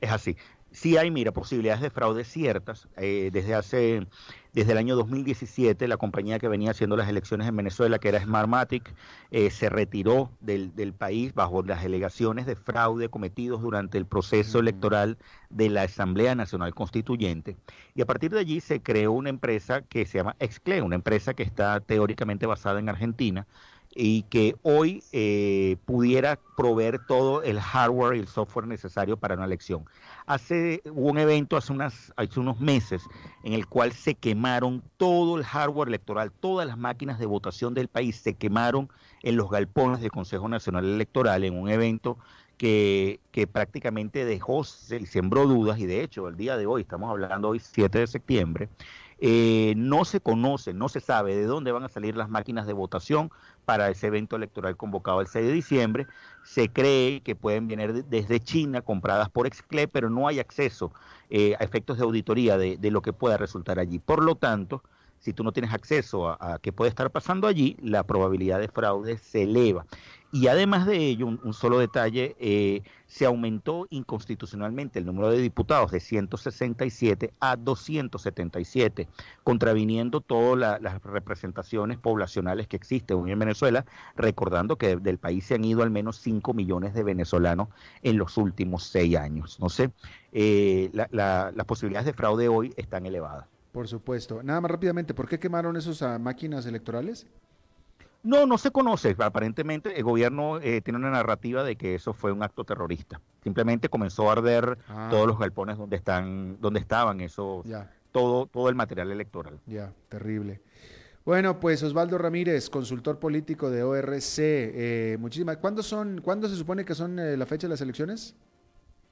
Es así. Sí hay, mira, posibilidades de fraude ciertas. desde hace desde el año 2017, la compañía que venía haciendo las elecciones en Venezuela, que era Smartmatic, eh, se retiró del, país bajo las alegaciones de fraude cometidos durante el proceso electoral de la Asamblea Nacional Constituyente. Y a partir de allí se creó una empresa que se llama Excle, una empresa que está teóricamente basada en Argentina, y que hoy eh, pudiera proveer todo el hardware y el software necesario para una elección. Hace hubo un evento hace, hace unos meses en el cual se quemaron todo el hardware electoral, todas las máquinas de votación del país se quemaron en los galpones del Consejo Nacional Electoral en un evento que, que, prácticamente dejó y sembró dudas, y de hecho, el día de hoy, estamos hablando hoy 7 de septiembre, eh, no se conoce, no se sabe de dónde van a salir las máquinas de votación para ese evento electoral convocado el 6 de diciembre. Se cree que pueden venir desde China, compradas por Excle, pero no hay acceso eh, a efectos de auditoría de, lo que pueda resultar allí. Por lo tanto, si tú no tienes acceso a, a qué puede estar pasando allí, la probabilidad de fraude se eleva. Y además de ello, un, solo detalle, eh, se aumentó inconstitucionalmente el número de diputados de 167 a 277, contraviniendo todas las representaciones poblacionales que existen hoy en Venezuela, recordando que del país se han ido al menos 5 millones de venezolanos en los últimos seis años. No sé, eh, las posibilidades de fraude hoy están elevadas. Por supuesto. Nada más rápidamente, ¿por qué quemaron esas ah, máquinas electorales? No, no se conoce. Aparentemente el gobierno eh, tiene una narrativa de que eso fue un acto terrorista. Simplemente comenzó a arder ah. todos los galpones donde están, donde estaban eso, todo, todo el material electoral. Ya, terrible. Bueno, pues Osvaldo Ramírez, consultor político de ORC. Eh, muchísimas. ¿Cuándo son? ¿Cuándo se supone que son eh, la fecha de las elecciones?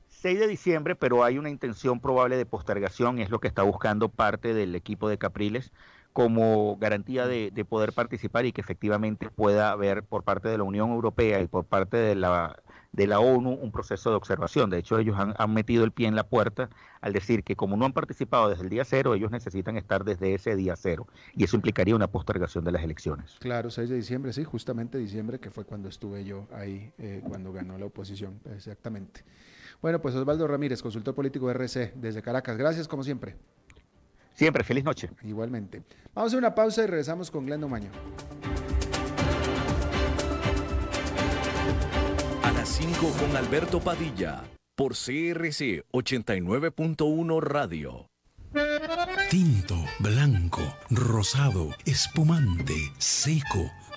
6 de diciembre, pero hay una intención probable de postergación, es lo que está buscando parte del equipo de Capriles como garantía de, poder participar y que efectivamente pueda haber por parte de la Unión Europea y por parte de la, de la ONU un proceso de observación. De hecho, ellos han, metido el pie en la puerta al decir que como no han participado desde el día cero, ellos necesitan estar desde ese día cero. Y eso implicaría una postergación de las elecciones. Claro, 6 de diciembre, sí, justamente diciembre, que fue cuando estuve yo ahí, eh, cuando ganó la oposición, exactamente. Bueno, pues Osvaldo Ramírez, consultor político de RC, desde Caracas. Gracias, como siempre. Siempre, feliz noche. Igualmente. Vamos a una pausa y regresamos con Glendo Maño. A las 5 con Alberto Padilla, por CRC 89.1 Radio. Tinto, blanco, rosado, espumante, seco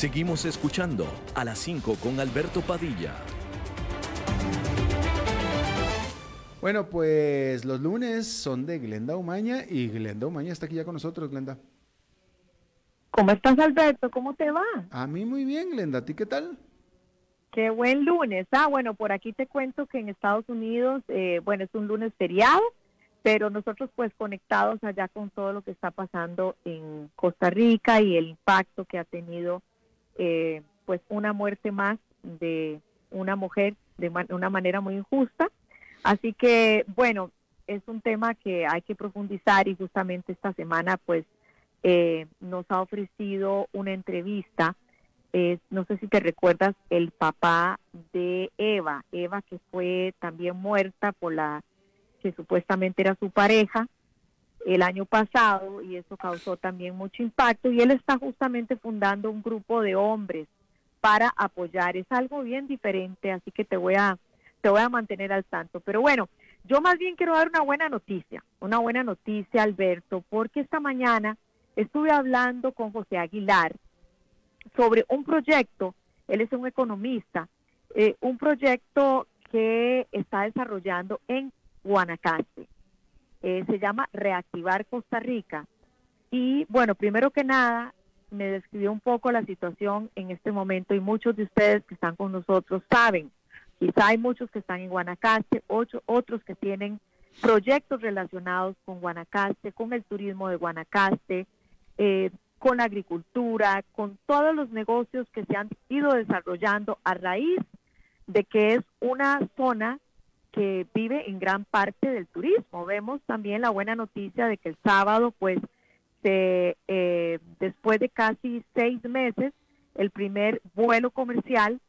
Seguimos escuchando a las 5 con Alberto Padilla. Bueno, pues los lunes son de Glenda Umaña y Glenda Umaña está aquí ya con nosotros, Glenda. ¿Cómo estás, Alberto? ¿Cómo te va? A mí muy bien, Glenda. ¿A ti qué tal? Qué buen lunes. Ah, bueno, por aquí te cuento que en Estados Unidos, eh, bueno, es un lunes feriado, pero nosotros pues conectados allá con todo lo que está pasando en Costa Rica y el impacto que ha tenido eh, pues una muerte más de una mujer de una manera muy injusta. Así que, bueno, es un tema que hay que profundizar y justamente esta semana pues eh, nos ha ofrecido una entrevista. no sé si te recuerdas el papá de Eva, Eva que fue también muerta por la que supuestamente era su pareja el año pasado y eso causó también mucho impacto y él está justamente fundando un grupo de hombres para apoyar. Es algo bien diferente, así que te voy a te voy a mantener al tanto. Pero bueno, yo más bien quiero dar una buena noticia, una buena noticia, Alberto, porque esta mañana estuve hablando con José Aguilar sobre un proyecto, él es un economista, eh, un proyecto que está desarrollando en Guanacaste. Eh, se llama Reactivar Costa Rica. Y bueno, primero que nada, me describió un poco la situación en este momento y muchos de ustedes que están con nosotros saben, quizá hay muchos que están en Guanacaste, ocho, otros que tienen proyectos relacionados con Guanacaste, con el turismo de Guanacaste, eh, con la agricultura, con todos los negocios que se han ido desarrollando a raíz de que es una zona que vive en gran parte del turismo. Vemos también la buena noticia de que el sábado, pues, se, eh, después de casi seis meses, el primer vuelo comercial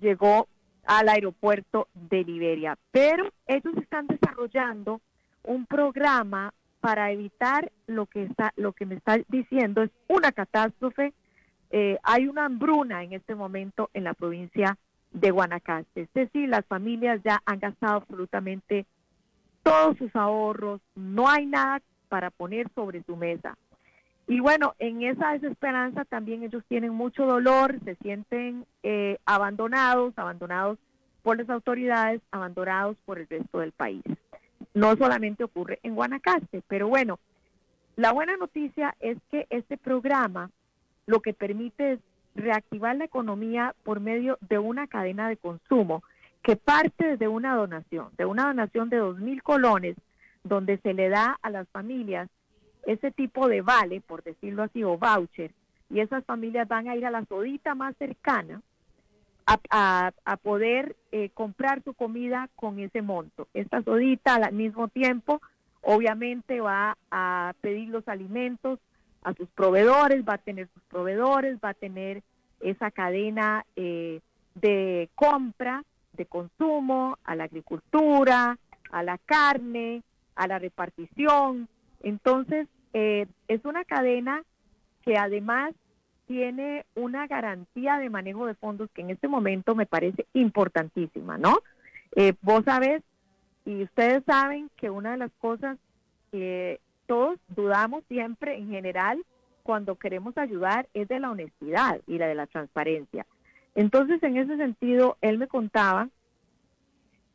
llegó al aeropuerto de Liberia. Pero ellos están desarrollando un programa para evitar lo que está, lo que me está diciendo es una catástrofe. Eh, hay una hambruna en este momento en la provincia de Guanacaste. Es decir, las familias ya han gastado absolutamente todos sus ahorros, no hay nada para poner sobre su mesa. Y bueno, en esa desesperanza también ellos tienen mucho dolor, se sienten eh, abandonados, abandonados por las autoridades, abandonados por el resto del país. No solamente ocurre en Guanacaste, pero bueno, la buena noticia es que este programa lo que permite es reactivar la economía por medio de una cadena de consumo que parte de una donación, de una donación de dos mil colones, donde se le da a las familias ese tipo de vale, por decirlo así, o voucher, y esas familias van a ir a la sodita más cercana a, poder eh, comprar su comida con ese monto. Esta sodita al mismo tiempo, obviamente, va a pedir los alimentos a sus proveedores, va a tener sus proveedores, va a tener esa cadena eh, de compra, de consumo, a la agricultura, a la carne, a la repartición. Entonces, eh, es una cadena que además tiene una garantía de manejo de fondos que en este momento me parece importantísima, ¿no? Eh, vos sabés y ustedes saben que una de las cosas que todos dudamos siempre en general cuando queremos ayudar es de la honestidad y la de la transparencia. Entonces, en ese sentido, él me contaba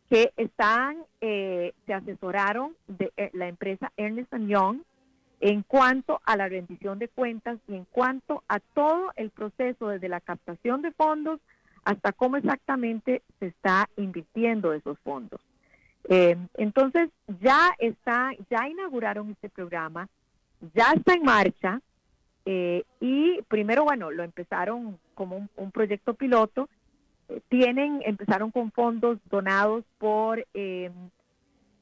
que están, eh, se asesoraron de eh, la empresa Ernest Young en cuanto a la rendición de cuentas y en cuanto a todo el proceso desde la captación de fondos hasta cómo exactamente se está invirtiendo esos fondos. Eh, entonces ya está, ya inauguraron este programa, ya está en marcha y primero, bueno, lo empezaron como un proyecto piloto. Tienen, empezaron con fondos donados por eh,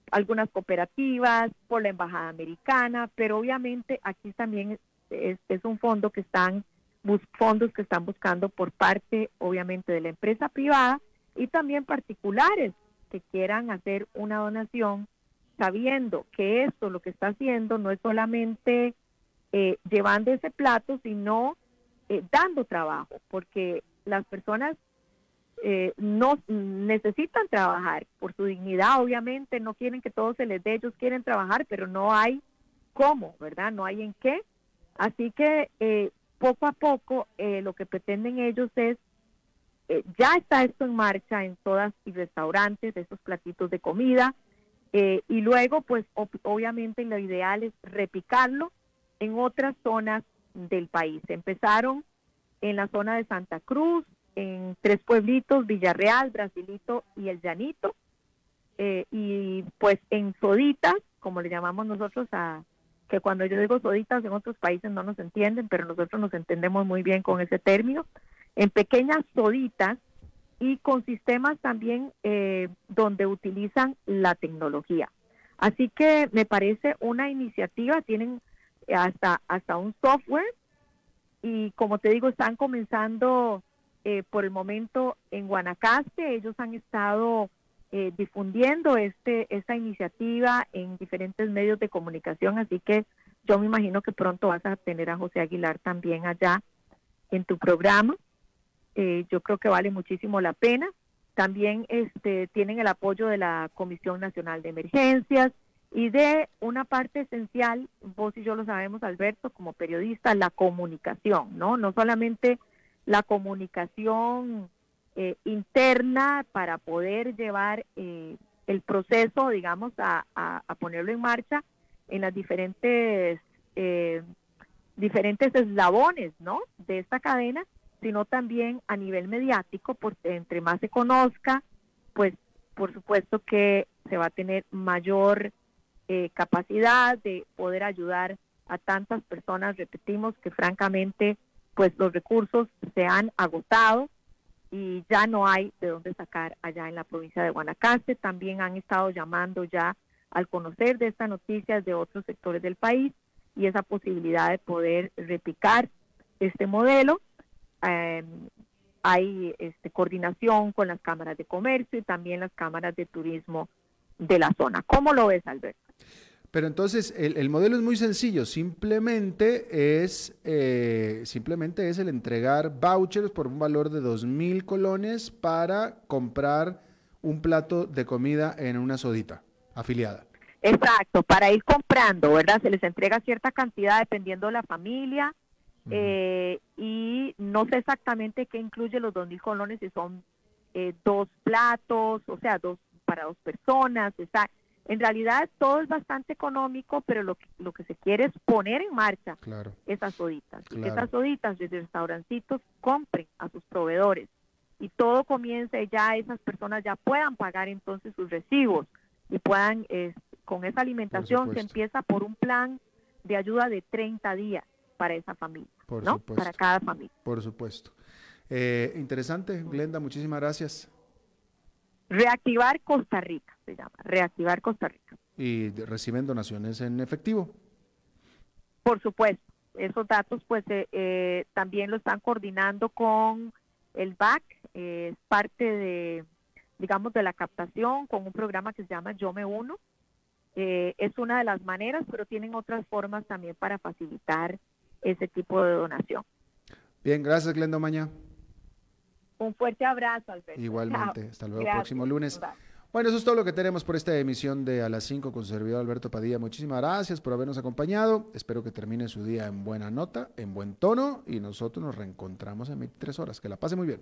algunas cooperativas, por la Embajada Americana, pero obviamente aquí también es, un fondo que están, fondos que están buscando por parte, obviamente, de la empresa privada y también particulares que quieran hacer una donación sabiendo que esto lo que está haciendo no es solamente eh, llevando ese plato, sino eh, dando trabajo, porque las personas eh, no necesitan trabajar por su dignidad, obviamente, no quieren que todo se les dé, ellos quieren trabajar, pero no hay cómo, ¿verdad? No hay en qué. Así que eh, poco a poco eh, lo que pretenden ellos es, ya está esto en marcha en todas y restaurantes, estos platitos de comida, y luego pues obviamente lo ideal es repicarlo en otras zonas del país. Empezaron en la zona de Santa Cruz, en tres pueblitos, Villarreal, Brasilito y El Llanito. Eh, y pues en soditas, como le llamamos nosotros a, que cuando yo digo soditas en otros países no nos entienden, pero nosotros nos entendemos muy bien con ese término, en pequeñas soditas y con sistemas también eh, donde utilizan la tecnología. Así que me parece una iniciativa, tienen hasta, hasta un software y como te digo, están comenzando eh, por el momento en Guanacaste. Ellos han estado eh, difundiendo este esta iniciativa en diferentes medios de comunicación, así que yo me imagino que pronto vas a tener a José Aguilar también allá en tu programa. Eh, yo creo que vale muchísimo la pena. También este, tienen el apoyo de la Comisión Nacional de Emergencias y de una parte esencial, vos y yo lo sabemos, Alberto, como periodista, la comunicación, ¿no? No solamente la comunicación eh, interna para poder llevar eh, el proceso, digamos, a, ponerlo en marcha en las diferentes eh, diferentes eslabones, ¿no? De esta cadena, sino también a nivel mediático, porque entre más se conozca, pues por supuesto que se va a tener mayor capacidad de poder ayudar a tantas personas, repetimos, que francamente pues los recursos se han agotado y ya no hay de dónde sacar allá en la provincia de Guanacaste. También han estado llamando ya al conocer de esta noticia de otros sectores del país y esa posibilidad de poder replicar este modelo. Em, hay este, coordinación con las cámaras de comercio y también las cámaras de turismo de la zona. ¿Cómo lo ves, Alberto? Pero entonces el, modelo es muy sencillo, simplemente es, eh, simplemente es el entregar vouchers por un valor de dos mil colones para comprar un plato de comida en una sodita afiliada. Exacto, para ir comprando, ¿verdad? Se les entrega cierta cantidad dependiendo de la familia eh, y no sé exactamente qué incluye los dos mil colones, si son eh, dos platos, o sea, dos para dos personas, está en realidad todo es bastante económico, pero lo que, lo que se quiere es poner en marcha esas soditas. Esas soditas desde restaurancitos compren a sus proveedores. Y todo comience ya, esas personas ya puedan pagar entonces sus recibos y puedan, con esa alimentación se empieza por un plan de ayuda de 30 días para esa familia, ¿no? Para cada familia. Por supuesto. Eh, interesante, Glenda, muchísimas gracias. Reactivar Costa Rica, se llama, Reactivar Costa Rica. ¿Y reciben donaciones en efectivo? Por supuesto, esos datos pues eh, eh, también lo están coordinando con el BAC, eh, es parte de, digamos, de la captación con un programa que se llama Yo Me Uno. es una de las maneras, pero tienen otras formas también para facilitar ese tipo de donación. Bien, gracias Glenda Maña. Un fuerte abrazo, Alberto. Igualmente. Hasta luego, próximo lunes. Bueno, eso es todo lo que tenemos por esta emisión de A las 5 con su servidor Alberto Padilla. Muchísimas gracias por habernos acompañado. Espero que termine su día en buena nota, en buen tono y nosotros nos reencontramos en 23 horas. Que la pase muy bien.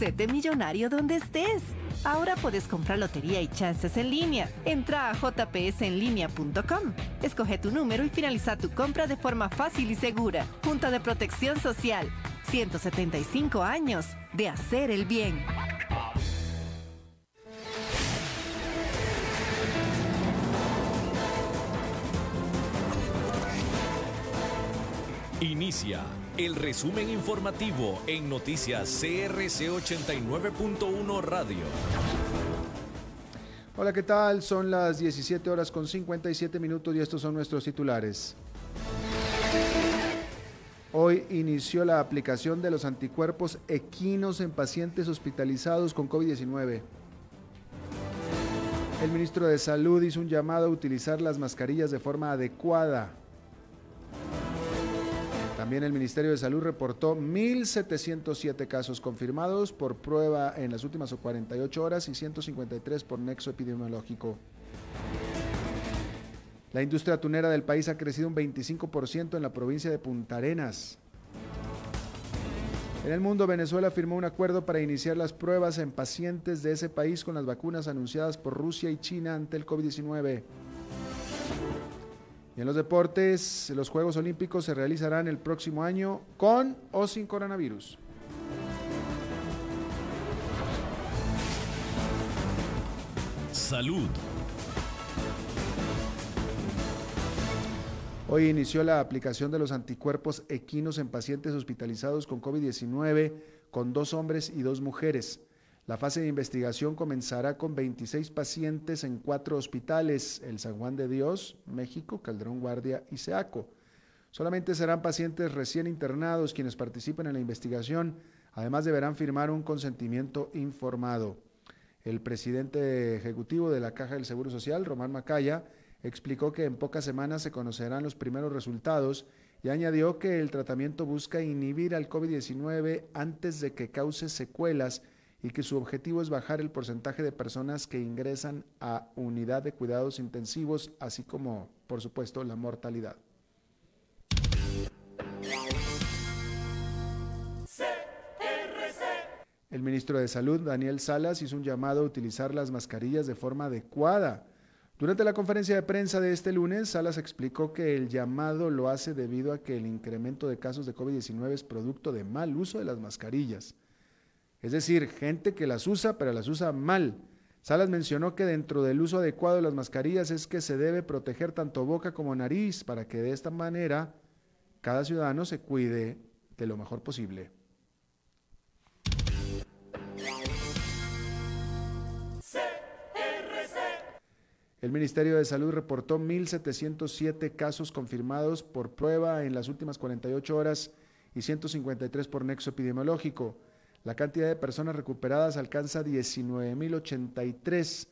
Hacete millonario donde estés. Ahora puedes comprar lotería y chances en línea. Entra a jpsenlinea.com. Escoge tu número y finaliza tu compra de forma fácil y segura. Junta de Protección Social. 175 años de hacer el bien. Inicia el resumen informativo en noticias CRC 89.1 Radio. Hola, ¿qué tal? Son las 17 horas con 57 minutos y estos son nuestros titulares. Hoy inició la aplicación de los anticuerpos equinos en pacientes hospitalizados con COVID-19. El ministro de Salud hizo un llamado a utilizar las mascarillas de forma adecuada también el Ministerio de Salud reportó 1.707 casos confirmados por prueba en las últimas 48 horas y 153 por nexo epidemiológico. La industria atunera del país ha crecido un 25% en la provincia de Punta Arenas. En el mundo, Venezuela firmó un acuerdo para iniciar las pruebas en pacientes de ese país con las vacunas anunciadas por Rusia y China ante el COVID-19 en los deportes, los Juegos Olímpicos se realizarán el próximo año con o sin coronavirus. Salud. Hoy inició la aplicación de los anticuerpos equinos en pacientes hospitalizados con COVID-19 con dos hombres y dos mujeres. La fase de investigación comenzará con 26 pacientes en cuatro hospitales, el San Juan de Dios, México, Calderón Guardia y Seaco. Solamente serán pacientes recién internados quienes participen en la investigación, además deberán firmar un consentimiento informado. El presidente ejecutivo de la Caja del Seguro Social, Román Macaya, explicó que en pocas semanas se conocerán los primeros resultados y añadió que el tratamiento busca inhibir al COVID-19 antes de que cause secuelas y que su objetivo es bajar el porcentaje de personas que ingresan a unidad de cuidados intensivos, así como, por supuesto, la mortalidad. El ministro de Salud, Daniel Salas, hizo un llamado a utilizar las mascarillas de forma adecuada. Durante la conferencia de prensa de este lunes, Salas explicó que el llamado lo hace debido a que el incremento de casos de COVID-19 es producto de mal uso de las mascarillas. Es decir, gente que las usa, pero las usa mal. Salas mencionó que dentro del uso adecuado de las mascarillas es que se debe proteger tanto boca como nariz para que de esta manera cada ciudadano se cuide de lo mejor posible. El Ministerio de Salud reportó 1.707 casos confirmados por prueba en las últimas 48 horas y 153 por nexo epidemiológico. La cantidad de personas recuperadas alcanza 19.083.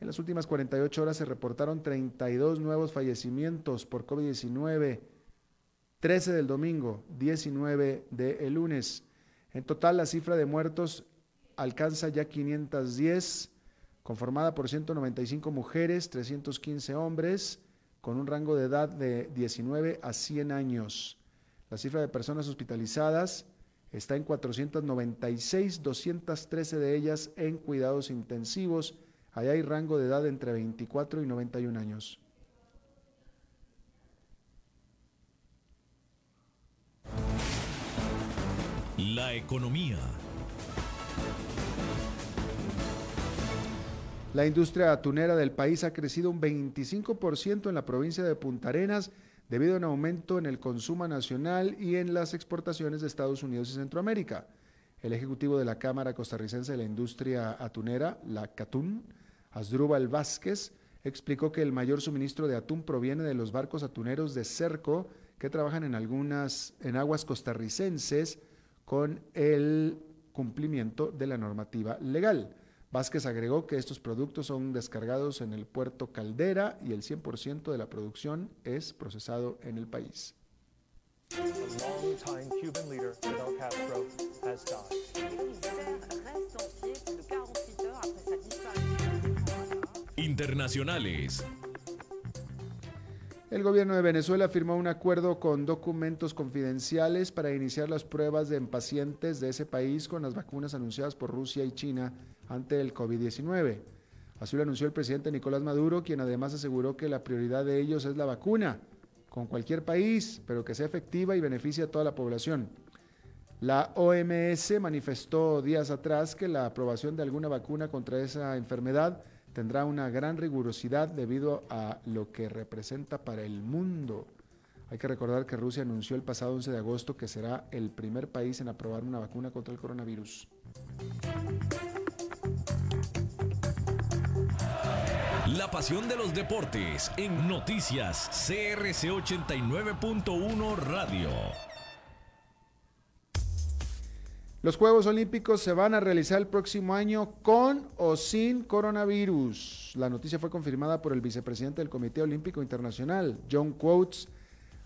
En las últimas 48 horas se reportaron 32 nuevos fallecimientos por COVID-19, 13 del domingo, 19 del lunes. En total, la cifra de muertos alcanza ya 510, conformada por 195 mujeres, 315 hombres, con un rango de edad de 19 a 100 años. La cifra de personas hospitalizadas está en 496, 213 de ellas en cuidados intensivos. Allá hay rango de edad entre 24 y 91 años. La economía. La industria atunera del país ha crecido un 25% en la provincia de Punta Arenas debido a un aumento en el consumo nacional y en las exportaciones de Estados Unidos y Centroamérica. El ejecutivo de la Cámara Costarricense de la Industria Atunera, la CATUN, Asdrúbal Vázquez, explicó que el mayor suministro de atún proviene de los barcos atuneros de cerco que trabajan en algunas en aguas costarricenses con el cumplimiento de la normativa legal. Vázquez agregó que estos productos son descargados en el puerto Caldera y el 100% de la producción es procesado en el país. Internacionales. El gobierno de Venezuela firmó un acuerdo con documentos confidenciales para iniciar las pruebas en pacientes de ese país con las vacunas anunciadas por Rusia y China ante el COVID-19. Así lo anunció el presidente Nicolás Maduro, quien además aseguró que la prioridad de ellos es la vacuna, con cualquier país, pero que sea efectiva y beneficie a toda la población. La OMS manifestó días atrás que la aprobación de alguna vacuna contra esa enfermedad tendrá una gran rigurosidad debido a lo que representa para el mundo. Hay que recordar que Rusia anunció el pasado 11 de agosto que será el primer país en aprobar una vacuna contra el coronavirus. La pasión de los deportes en noticias CRC 89.1 Radio. Los Juegos Olímpicos se van a realizar el próximo año con o sin coronavirus. La noticia fue confirmada por el vicepresidente del Comité Olímpico Internacional, John Quotes,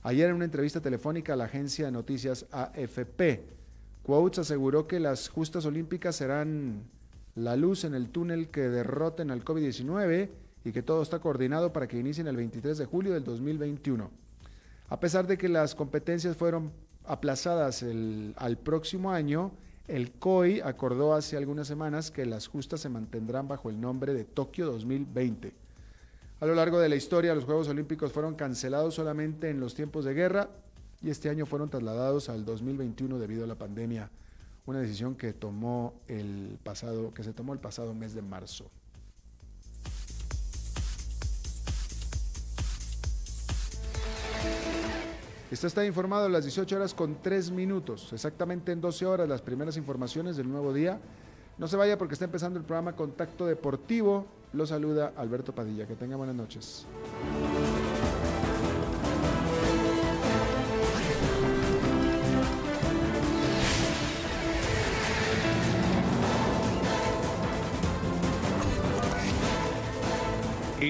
ayer en una entrevista telefónica a la agencia de noticias AFP. Quotes aseguró que las justas olímpicas serán la luz en el túnel que derroten al COVID-19 y que todo está coordinado para que inicien el 23 de julio del 2021. A pesar de que las competencias fueron aplazadas al próximo año, el COI acordó hace algunas semanas que las justas se mantendrán bajo el nombre de Tokio 2020. A lo largo de la historia, los Juegos Olímpicos fueron cancelados solamente en los tiempos de guerra y este año fueron trasladados al 2021 debido a la pandemia, una decisión que tomó el pasado que se tomó el pasado mes de marzo. Esto está informado a las 18 horas con 3 minutos, exactamente en 12 horas las primeras informaciones del nuevo día. No se vaya porque está empezando el programa Contacto Deportivo. Lo saluda Alberto Padilla. Que tenga buenas noches.